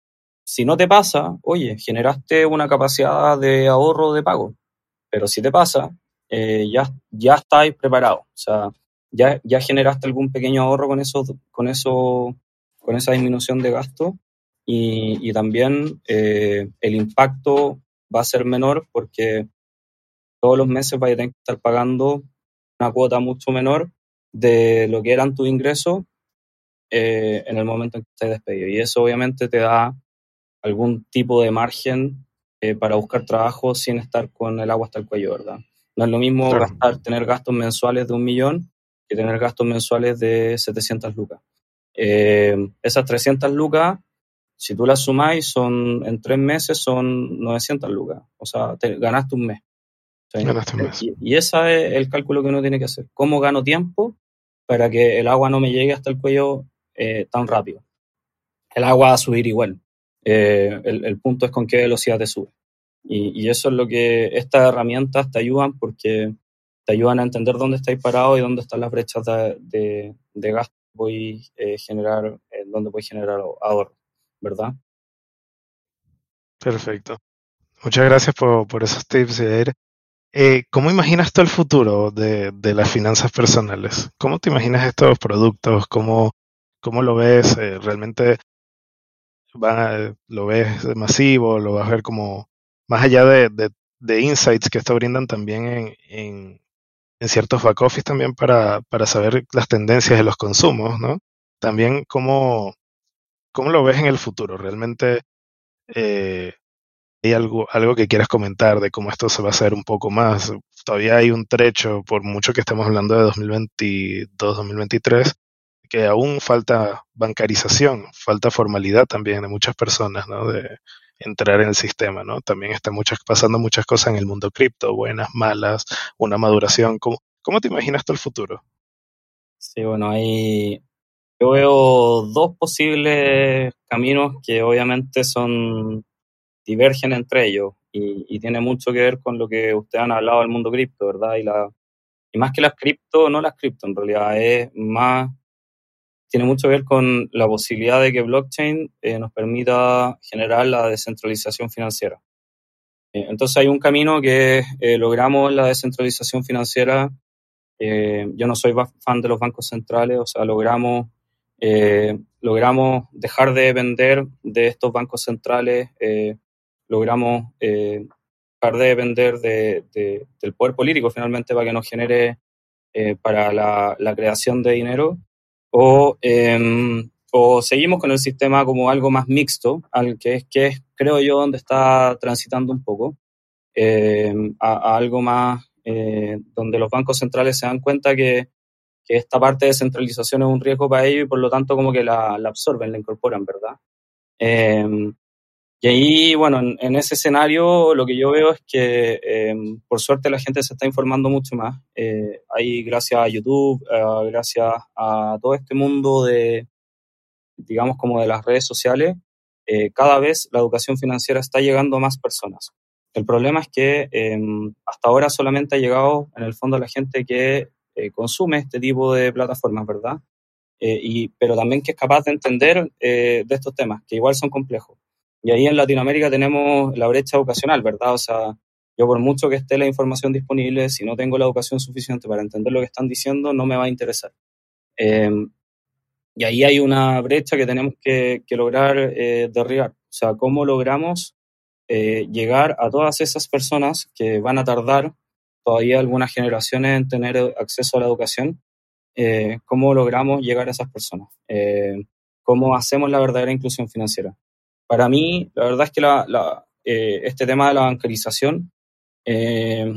si no te pasa, oye, generaste una capacidad de ahorro de pago, pero si te pasa, eh, ya, ya estáis preparados, o sea, ya, ya generaste algún pequeño ahorro con eso, con eso, con esa disminución de gasto y, y también eh, el impacto va a ser menor porque todos los meses vais a tener que estar pagando una cuota mucho menor de lo que eran tus ingresos eh, en el momento en que estés despedido. Y eso obviamente te da algún tipo de margen eh, para buscar trabajo sin estar con el agua hasta el cuello, ¿verdad? No es lo mismo claro. gastar, tener gastos mensuales de un millón que tener gastos mensuales de 700 lucas. Eh, esas 300 lucas, si tú las sumáis, son, en tres meses son 900 lucas. O sea, te, ganaste un mes. Ganaste un mes. Y, y ese es el cálculo que uno tiene que hacer. ¿Cómo gano tiempo para que el agua no me llegue hasta el cuello eh, tan rápido. El agua va a subir igual. Eh, el, el, punto es con qué velocidad te sube. Y, y, eso es lo que estas herramientas te ayudan porque te ayudan a entender dónde estáis parado y dónde están las brechas de, de, gasto que eh, generar, eh, dónde voy generar ahorro, ¿verdad? Perfecto. Muchas gracias por, por esos tips, eh, ¿Cómo imaginas tú el futuro de, de, las finanzas personales? ¿Cómo te imaginas estos productos? ¿Cómo, cómo lo ves? Eh, ¿Realmente lo ves masivo? ¿Lo vas a ver como más allá de, de, insights que esto brindan también en, en, ciertos back office también para, para, saber las tendencias de los consumos, ¿no? También cómo, cómo lo ves en el futuro. ¿Realmente eh, ¿Hay algo, algo que quieras comentar de cómo esto se va a hacer un poco más? Todavía hay un trecho, por mucho que estemos hablando de 2022-2023, que aún falta bancarización, falta formalidad también de muchas personas, ¿no? De entrar en el sistema, ¿no? También están muchas, pasando muchas cosas en el mundo cripto, buenas, malas, una maduración. ¿Cómo, cómo te imaginas tú el futuro? Sí, bueno, hay, yo veo dos posibles caminos que obviamente son divergen entre ellos y, tiene mucho que ver con lo que ustedes han hablado del mundo cripto, ¿verdad? Y, la, y más que las cripto, no las cripto, en realidad es más, tiene mucho que ver con la posibilidad de que blockchain eh, nos permita generar la descentralización financiera. Eh, entonces hay un camino que eh, logramos la descentralización financiera. yo no soy fan de los bancos centrales, o sea, logramos logramos dejar de vender de estos bancos centrales logramos eh, dejar de depender del poder político finalmente para que nos genere eh, para la, creación de dinero o, em, o seguimos con el sistema como algo más mixto, al que es, que es creo yo, donde está transitando un poco, em, a, algo más eh, donde los bancos centrales se dan cuenta que, que, esta parte de centralización es un riesgo para ellos y por lo tanto como que la, la absorben, la incorporan, ¿verdad? Eh, y ahí, bueno, en, ese escenario lo que yo veo es que em, por suerte la gente se está informando mucho más. Eh, ahí gracias a YouTube, eh, gracias a todo este mundo de, digamos, como de las redes sociales, eh, cada vez la educación financiera está llegando a más personas. El problema es que em, hasta ahora solamente ha llegado en el fondo a la gente que consume este tipo de plataformas, ¿verdad? y, pero también que es capaz de entender de estos temas, que igual son complejos. Y ahí en Latinoamérica tenemos la brecha educacional, ¿verdad? O sea, yo por mucho que esté la información disponible, si no tengo la educación suficiente para entender lo que están diciendo, no me va a interesar. Em, y ahí hay una brecha que tenemos que, lograr eh, derribar. O sea, ¿cómo logramos eh, llegar a todas esas personas que van a tardar todavía algunas generaciones en tener acceso a la educación? Eh, ¿Cómo logramos llegar a esas personas? ¿Cómo hacemos la verdadera inclusión financiera? Para mí, la verdad es que la, eh, este tema de la bancarización, eh,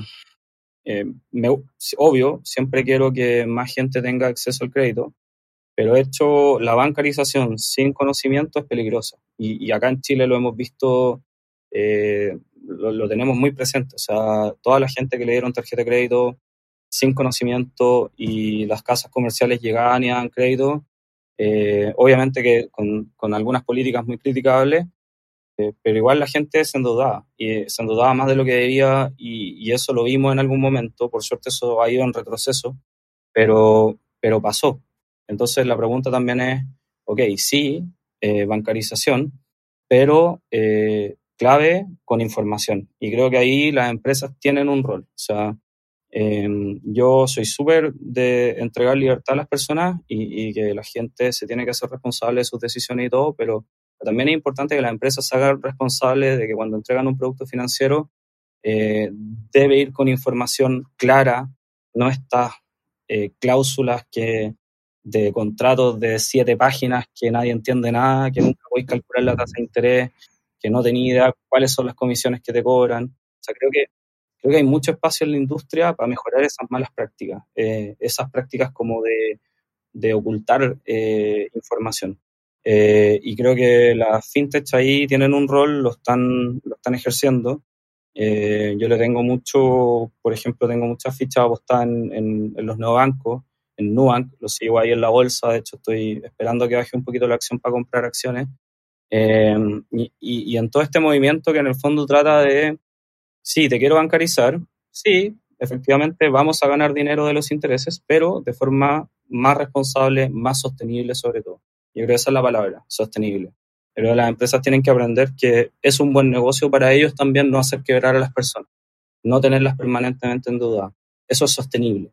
eh, obvio, siempre quiero que más gente tenga acceso al crédito, pero hecho la bancarización sin conocimiento es peligrosa. Y, acá en Chile lo hemos visto, lo, lo, tenemos muy presente. O sea, toda la gente que le dieron tarjeta de crédito sin conocimiento y las casas comerciales llegaban y daban crédito, eh, obviamente que con, con, algunas políticas muy criticables, eh, pero igual la gente se endeudaba, y se endeudaba más de lo que debía, y, eso lo vimos en algún momento, por suerte eso ha ido en retroceso, pero, pero pasó. Entonces la pregunta también es, ok, sí, eh, bancarización, pero clave con información. Y creo que ahí las empresas tienen un rol. O sea, Em, yo soy súper de entregar libertad a las personas y, que la gente se tiene que hacer responsable de sus decisiones y todo, pero también es importante que las empresas se hagan responsables de que cuando entregan un producto financiero eh, debe ir con información clara, no estas eh, cláusulas que de contratos de siete páginas que nadie entiende nada, que nunca podéis calcular la tasa de interés, que no tenéis idea cuáles son las comisiones que te cobran. O sea, creo que creo que hay mucho espacio en la industria para mejorar esas malas prácticas, eh, esas prácticas como de, de ocultar eh, información. Eh, y creo que las fintech ahí tienen un rol, lo están, lo están ejerciendo. yo le tengo mucho, por ejemplo, tengo muchas fichas apostadas en, en, en los neobancos, en Nubank, lo sigo ahí en la bolsa, de hecho estoy esperando que baje un poquito la acción para comprar acciones. y, y, en todo este movimiento que en el fondo trata de sí, te quiero bancarizar, sí, efectivamente vamos a ganar dinero de los intereses, pero de forma más responsable, más sostenible sobre todo. Yo creo que esa es la palabra, sostenible. Pero las empresas tienen que aprender que es un buen negocio para ellos también no hacer quebrar a las personas, no tenerlas permanentemente en duda. Eso es sostenible.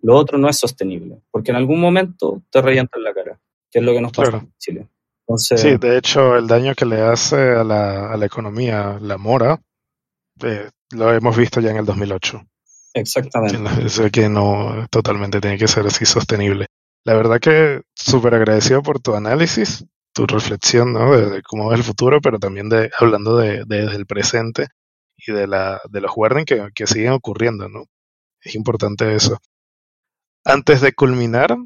Lo otro no es sostenible, porque en algún momento te revientan la cara, que es lo que nos pasa en Chile. sí, de hecho, el daño que le hace a la, a la economía la mora, eh, lo hemos visto ya en el 2008. Exactamente. Eso que no totalmente tiene que ser así sostenible. La verdad que súper agradecido por tu análisis, tu reflexión, ¿no? De, cómo es el futuro, pero también de hablando de, desde el presente y de, la, de los warnings que, que siguen ocurriendo, ¿no? Es importante eso. Antes de culminar,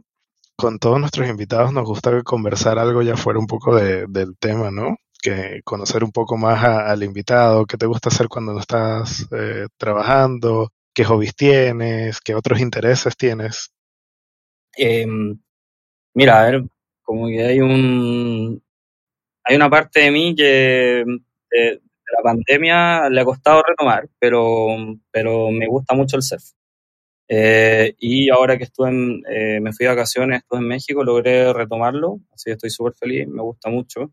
con todos nuestros invitados nos gusta conversar algo ya fuera un poco de, del tema, ¿no? Que conocer un poco más al invitado, qué te gusta hacer cuando no estás eh, trabajando, qué hobbies tienes, qué otros intereses tienes. Em, mira, a ver, como que hay un hay una parte de mí que de, la pandemia le ha costado retomar, pero, pero me gusta mucho el surf. Eh, y ahora que estuve en, eh, me fui de vacaciones, estuve en México, logré retomarlo, así que estoy súper feliz, me gusta mucho.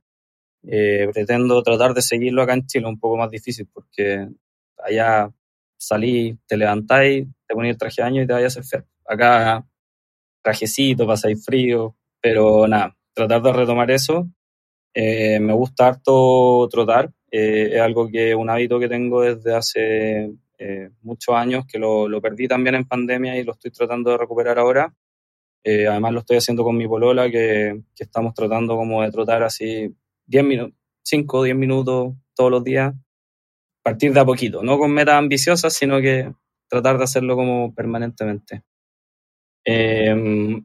Eh, pretendo tratar de seguirlo acá en Chile, un poco más difícil, porque allá salí, te levantáis, te pones el traje de año y te vayas a surfear. Acá trajecito, pasáis frío, pero nada, tratar de retomar eso. Eh, me gusta harto trotar, eh, es algo que, un hábito que tengo desde hace eh, muchos años, que lo, lo, perdí también en pandemia y lo estoy tratando de recuperar ahora. además lo estoy haciendo con mi polola, que, que estamos tratando como de trotar así 10 minutos, 5 o 10 minutos todos los días, partir de a poquito, no con metas ambiciosas, sino que tratar de hacerlo como permanentemente. Eh,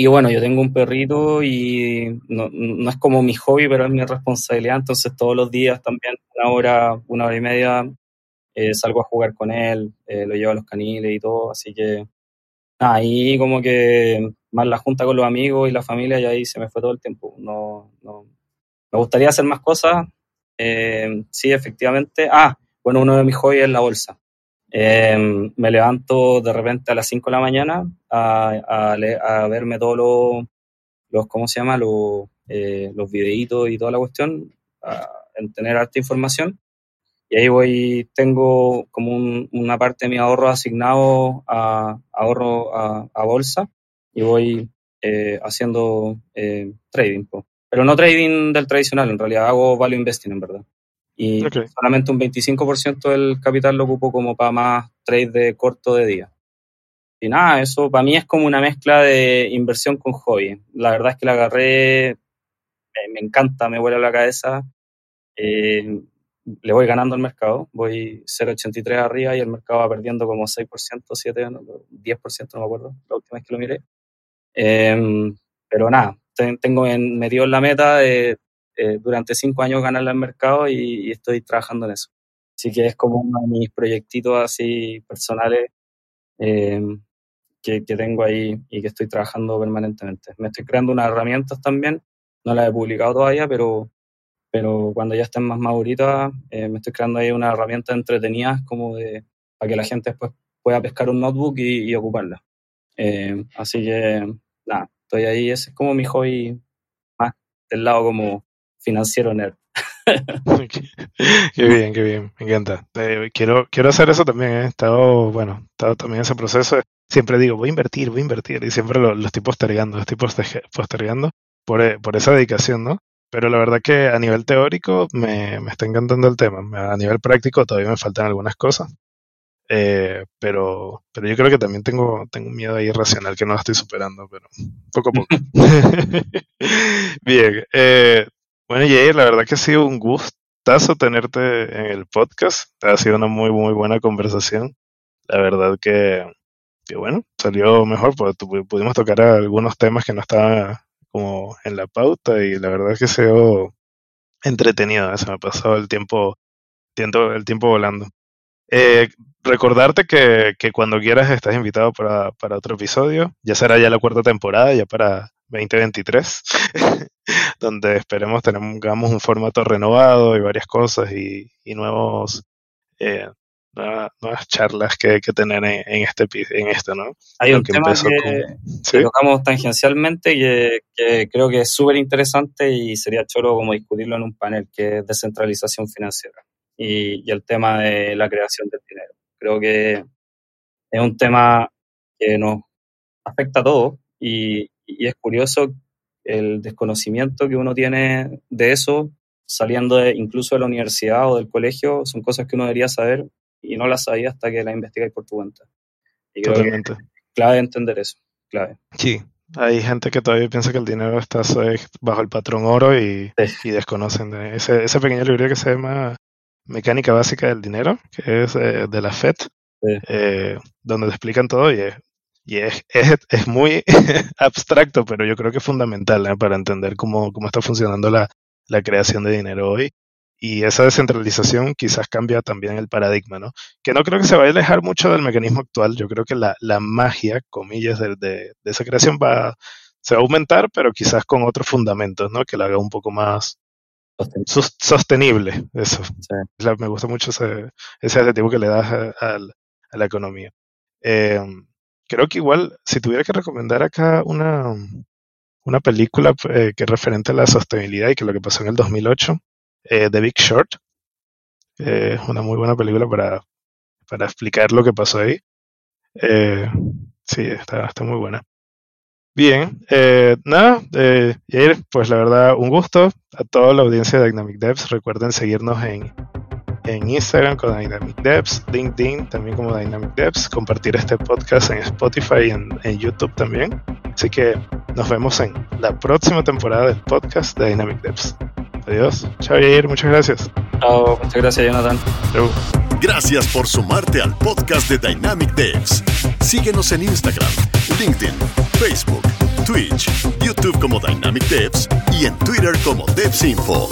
y bueno, yo tengo un perrito y no, no, es como mi hobby, pero es mi responsabilidad. Entonces todos los días también, una hora, una hora y media, eh, salgo a jugar con él, eh, lo llevo a los caniles y todo. Así que ahí como que más la junta con los amigos y la familia y ahí se me fue todo el tiempo. No, no. Me gustaría hacer más cosas. Eh, sí, efectivamente. Ah, bueno, uno de mis hobbies es la bolsa. Eh, me levanto de repente a las 5 de la mañana a, verme todos los, los, ¿cómo se llama? Los, eh, los videitos y toda la cuestión, en tener harta información. Y ahí voy, tengo como un, una parte de mi ahorro asignado a ahorro a bolsa y voy eh, haciendo eh, trading. Pero no trading del tradicional, en realidad hago value investing en verdad y okay. solamente un 25% del capital lo ocupo como para más trade de corto de día. Y nada, eso para mí es como una mezcla de inversión con hobby. La verdad es que la agarré, me, me encanta, me vuela la cabeza. Eh, le voy ganando al mercado, voy 0,83 arriba y el mercado va perdiendo como 6%, 7%, no, 10%, no me acuerdo, la última vez que lo miré. Eh, pero nada, tengo en, me dio la meta de eh, durante cinco años ganarle al mercado y, y, estoy trabajando en eso. Así que es como uno de mis proyectitos así personales eh, que, que, tengo ahí y que estoy trabajando permanentemente. Me estoy creando unas herramientas también, no las he publicado todavía, pero, pero cuando ya estén más maduritas, eh, me estoy creando ahí unas herramientas entretenidas como de, para que la gente después pueda pescar un notebook y, y ocuparla. Eh, así que, nada, estoy ahí, ese es como mi hobby más del lado como financiero nerd. qué bien, qué bien, me encanta. Eh, quiero, quiero hacer eso también, ¿eh? he estado, bueno, he estado también en ese proceso. Siempre digo, voy a invertir, voy a invertir, y siempre lo, lo estoy postergando, lo estoy postergando por, eh, por esa dedicación, ¿no? Pero la verdad que a nivel teórico me, me está encantando el tema. A nivel práctico todavía me faltan algunas cosas. Eh, pero, pero yo creo que también tengo, tengo un miedo ahí irracional que no estoy superando, pero poco a poco. Bien, eh, bueno, Jair, la verdad que ha sido un gustazo tenerte en el podcast. Ha sido una muy, muy buena conversación. La verdad que, que bueno, salió mejor, porque pudimos tocar algunos temas que no estaban como en la pauta y la verdad que se entretenido. Se me pasó el tiempo, tiempo, el tiempo volando. Eh, recordarte que, que, cuando quieras estás invitado para, para otro episodio. Ya será ya la cuarta temporada, ya para 2023, donde esperemos tengamos un formato renovado y varias cosas y, y nuevos, eh, nuevas, charlas que hay que tener en, este en esto, ¿no? Hay un tema que, tocamos tangencialmente que, que creo que es súper interesante y sería choro como discutirlo en un panel, que es descentralización financiera y, el tema de la creación del dinero. Creo que es un tema que nos afecta a todos y, y es curioso el desconocimiento que uno tiene de eso saliendo incluso de la universidad o del colegio, son cosas que uno debería saber y no las sabía hasta que las investigáis por tu cuenta. Y creo Totalmente. Que clave entender eso, clave. Sí, hay gente que todavía piensa que el dinero está bajo el patrón oro y, y desconocen de ese, ese pequeño libro que se llama Mecánica Básica del Dinero, que es eh, de la FED, eh, donde te explican todo y es, y es, es, es muy abstracto, pero yo creo que es fundamental ¿eh? para entender cómo, cómo está funcionando la, la creación de dinero hoy. Y esa descentralización quizás cambia también el paradigma, ¿no? Que no creo que se vaya a alejar mucho del mecanismo actual. Yo creo que la, la magia, comillas, de, de, esa creación va, se va a aumentar, pero quizás con otros fundamentos, ¿no? Que la haga un poco más sostenible. eso. me gusta mucho ese, ese adjetivo que le das a, la economía. Eh, creo que igual, si tuviera que recomendar acá una, una película eh, que es referente a la sostenibilidad y que lo que pasó en el 2008, eh, The Big Short. Es una muy buena película para, para explicar lo que pasó ahí. Eh, sí, está, está muy buena. Bien, nada, Jair, pues la verdad, un gusto a toda la audiencia de Dynamic Devs. Recuerden seguirnos en, en Instagram con Dynamic Devs, LinkedIn también como Dynamic Devs, compartir este podcast en Spotify y en, en YouTube también. Así que nos vemos en la próxima temporada del podcast de Dynamic Devs. Adiós. Chao, Yair. Muchas gracias. Chao. Muchas gracias, Jonathan. Chao. Gracias por sumarte al podcast de Dynamic Devs. Síguenos en Instagram, LinkedIn, Facebook, Twitch, YouTube como Dynamic Devs y en Twitter como DevsInfo.